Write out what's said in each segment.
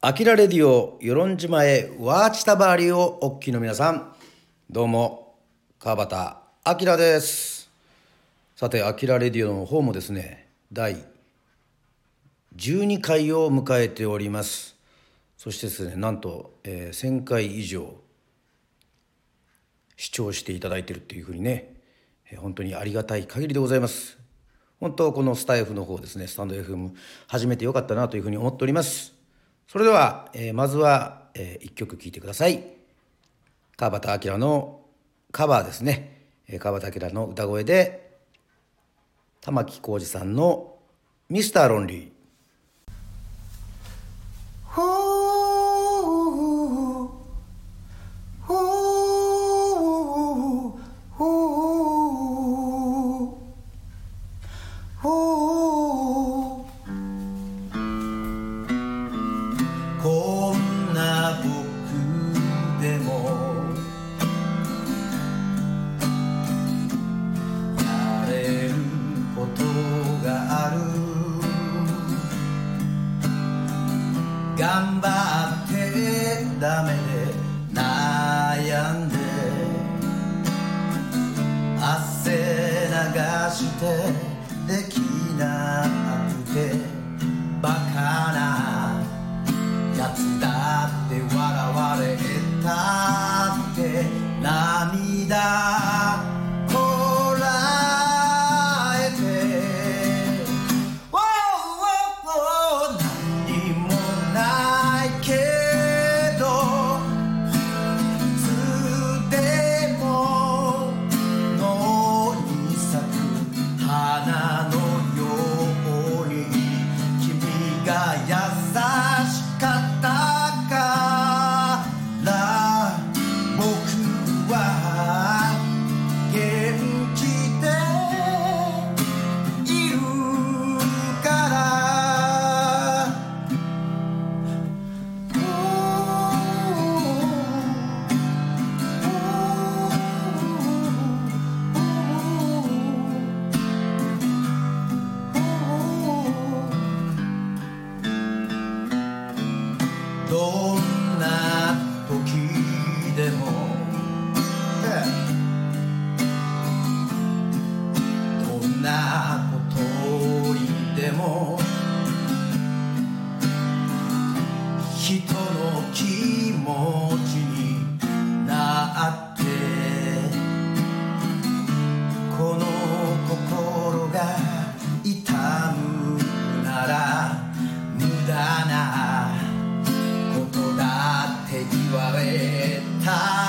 アキラレディオ、与論島へワーチタバーリをおっきの皆さん、どうも、川端明です。さて、アキラレディオの方もですね、第12回を迎えております。そしてですね、なんと、えー1000回以上視聴していただいているっていうふうにね、えー本当にありがたい限りでございます。本当このスタイフの方ですね、スタンド FM 始めてよかったなというふうに思っております。それでは、えーまずは、え1曲聴いてください。川端明のカバーですね。えー川端明の歌声で、玉置浩二さんのミスターロンリー。人の気持ちになってこの心が痛むなら無駄なことだって言われた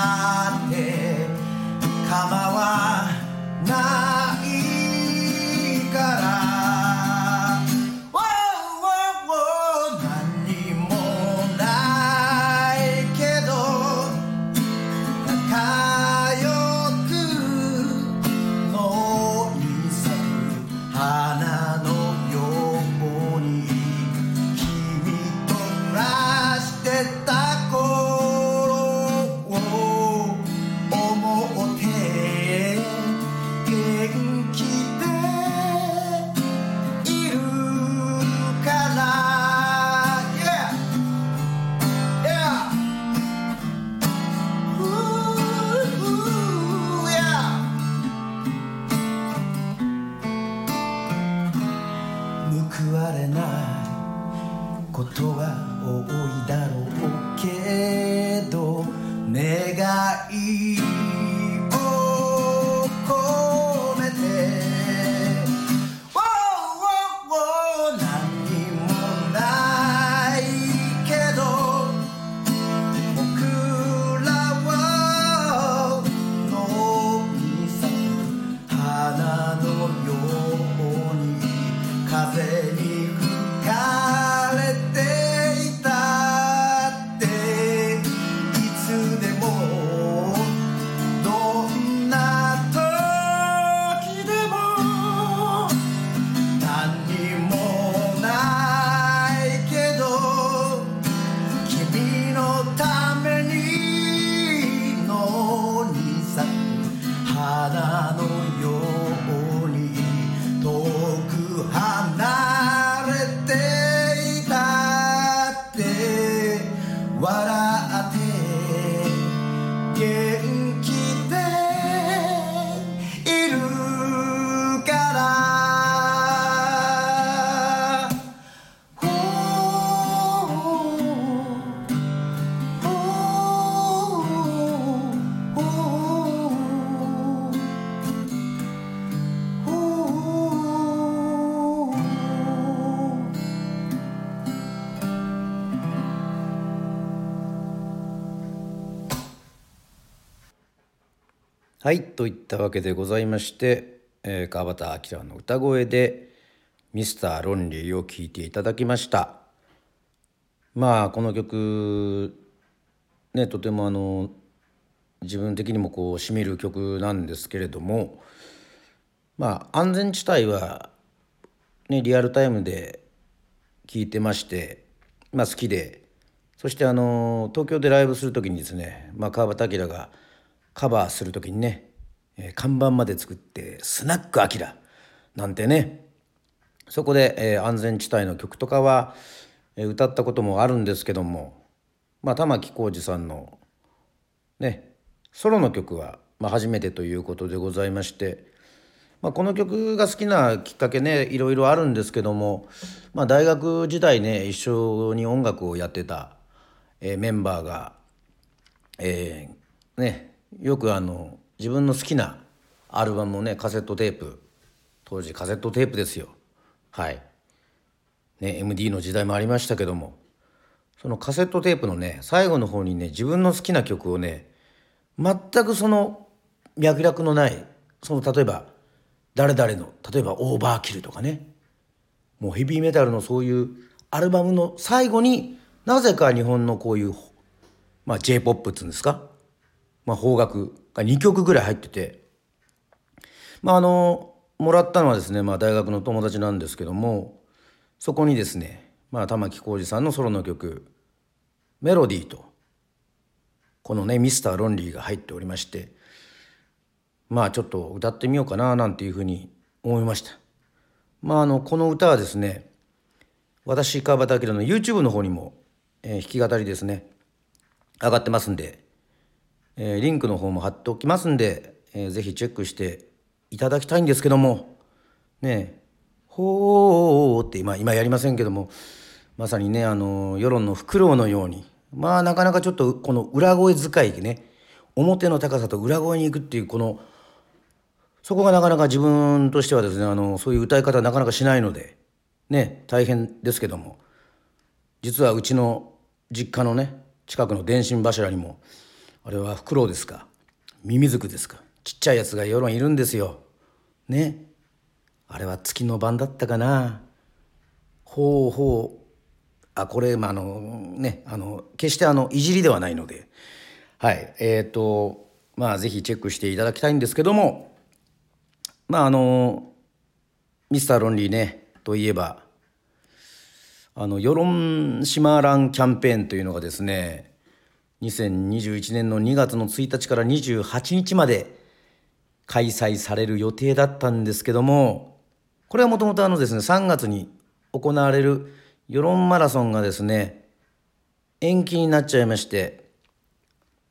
はいといったわけでございまして、えー川端明の歌声で「ミスターロンリー」を聴いていただきました。まあこの曲ねとてもあの自分的にもこうしみる曲なんですけれどもまあ安全地帯はねリアルタイムで聴いてましてまあ好きでそしてあの東京でライブする時にですね、まあ、川端明がカバーする時にね、え看板まで作って「スナックアキラ」なんてねそこで、え安全地帯の曲とかは、え歌ったこともあるんですけども、まあ、玉置浩二さんのねソロの曲は、ま、初めてということでございまして、まあ、この曲が好きなきっかけねいろいろあるんですけども、まあ、大学時代ね一緒に音楽をやってた、えメンバーが、えーねよくあの自分の好きなアルバムをねカセットテープ。当時カセットテープですよ。はい。ね、MD の時代もありましたけども。そのカセットテープのね最後の方にね自分の好きな曲をね全くその脈絡のないその例えば誰々の例えばオーバーキルとかね。もうヘビーメタルのそういうアルバムの最後になぜか日本のこういう、まあ、j p o p っつうんですか、まあ、邦楽が2曲ぐらい入っててまああのもらったのはですね、まあ、大学の友達なんですけどもそこにですね、まあ、玉置浩二さんのソロの曲「メロディー」とこのね「ミスターロンリー」が入っておりましてまあちょっと歌ってみようかななんていうふうに思いました。まああのこの歌はですね私川端明の YouTube の方にも、えー弾き語りですね上がってますんで、えーリンクの方も貼っておきますんで、えーぜひチェックしていただきたいんですけどもねえほーって今今やりませんけどもまさにねあの世論のフクロウのようにまあなかなかちょっとこの裏声使いね表の高さと裏声に行くっていうこのそこがなかなか自分としてはですねあのそういう歌い方なかなかしないのでね大変ですけども実はうちの実家のね近くの電信柱にもあれはフクロウですか？ミミズクですか？ちっちゃいやつが世論いるんですよ。ね？あれは月の晩だったかな？ほうほう。あこれまああのねあの決してあのいじりではないので。はい。えっ、とまあぜひチェックしていただきたいんですけども。まああのミスターロンリーねといえばあの世論シマランキャンペーンというのがですね2021年の2月の1日から28日まで開催される予定だったんですけどもこれはもともとあのですね3月に行われる世論マラソンがですね延期になっちゃいまして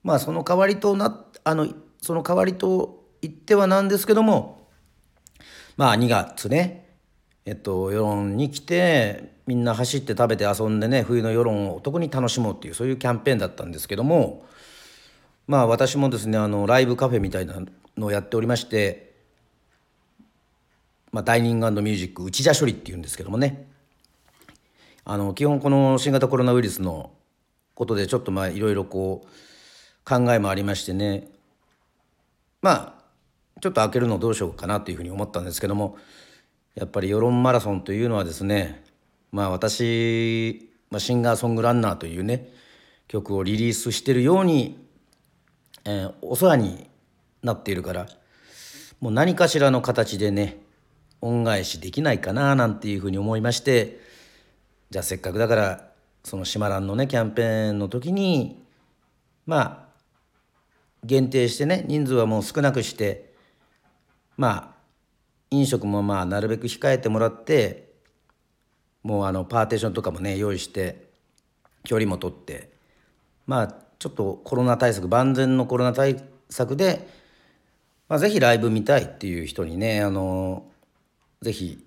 まあその代わりとなあのその代わりと言ってはなんですけどもまあ2月ねえっと世論に来てみんな走って食べて遊んでね冬の世論をお得に楽しもうっていうそういうキャンペーンだったんですけどもまあ私もですねあのライブカフェみたいなのをやっておりまして、まあ、ダイニングミュージック内田処理っていうんですけどもね。あの基本この新型コロナウイルスのことでちょっとまあいろいろこう考えもありましてね。まあちょっと開けるのどうしようかなというふうに思ったんですけどもやっぱり世論マラソンというのはですねまあ私、ま、シンガーソングランナーというね曲をリリースしてるように、えーお世話になっているからもう何かしらの形でね恩返しできないかななんていうふうに思いましてじゃあせっかくだからそのシマランのねキャンペーンの時にまあ限定してね人数はもう少なくしてまあ飲食もまあなるべく控えてもらってもうあのパーテーションとかもね用意して距離も取ってまあちょっとコロナ対策万全のコロナ対策で、まあ、ぜひライブ見たいっていう人にねあのぜひ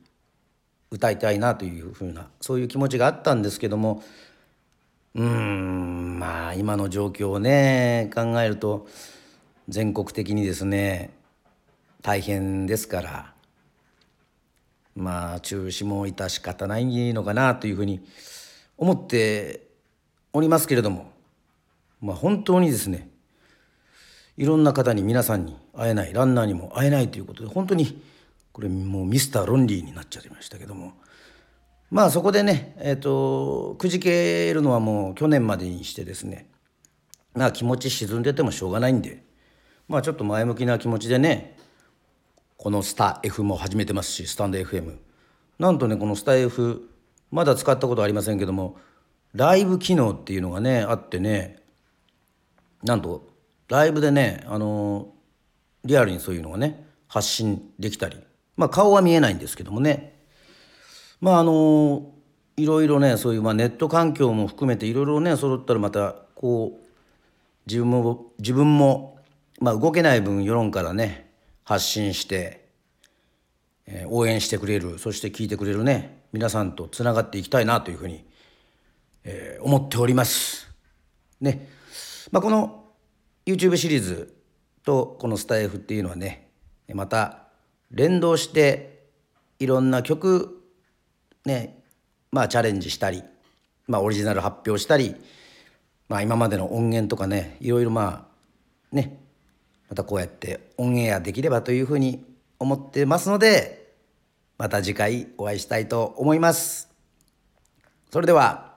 歌いたいなというふうなそういう気持ちがあったんですけどもうんまあ今の状況をね考えると全国的にですね大変ですからまあ中止も致し方ないのかなというふうに思っておりますけれどもまあ本当にですねいろんな方に皆さんに会えないランナーにも会えないということで本当にこれもうミスターロンリーになっちゃいましたけどもまあそこでねえっ、とくじけるのはもう去年までにしてですねまあ気持ち沈んでてもしょうがないんでまあちょっと前向きな気持ちでねこのスタ F も始めてますしスタンド FM なんとねこのスタ F まだ使ったことありませんけどもライブ機能っていうのがねあってねなんとライブでねあのリアルにそういうのがね発信できたりまあ顔は見えないんですけどもね。まああのいろいろねそういう、まあ、ネット環境も含めていろいろね揃ったらまたこう自分も自分も、まあ、動けない分世論からね発信して、えー応援してくれるそして聞いてくれるね皆さんとつながっていきたいなというふうに、えー思っております。ねまあ、この YouTube シリーズとこのスタイフっていうのはねまた連動していろんな曲ねまあチャレンジしたり、まあ、オリジナル発表したり、まあ、今までの音源とかねいろいろまあねまたこうやってオンエアできればというふうに思ってますのでまた次回お会いしたいと思います。それでは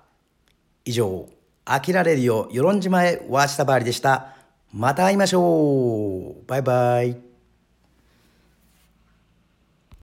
以上「飽きられるよ与論島へわしたばり」でした。また会いましょうバイバイ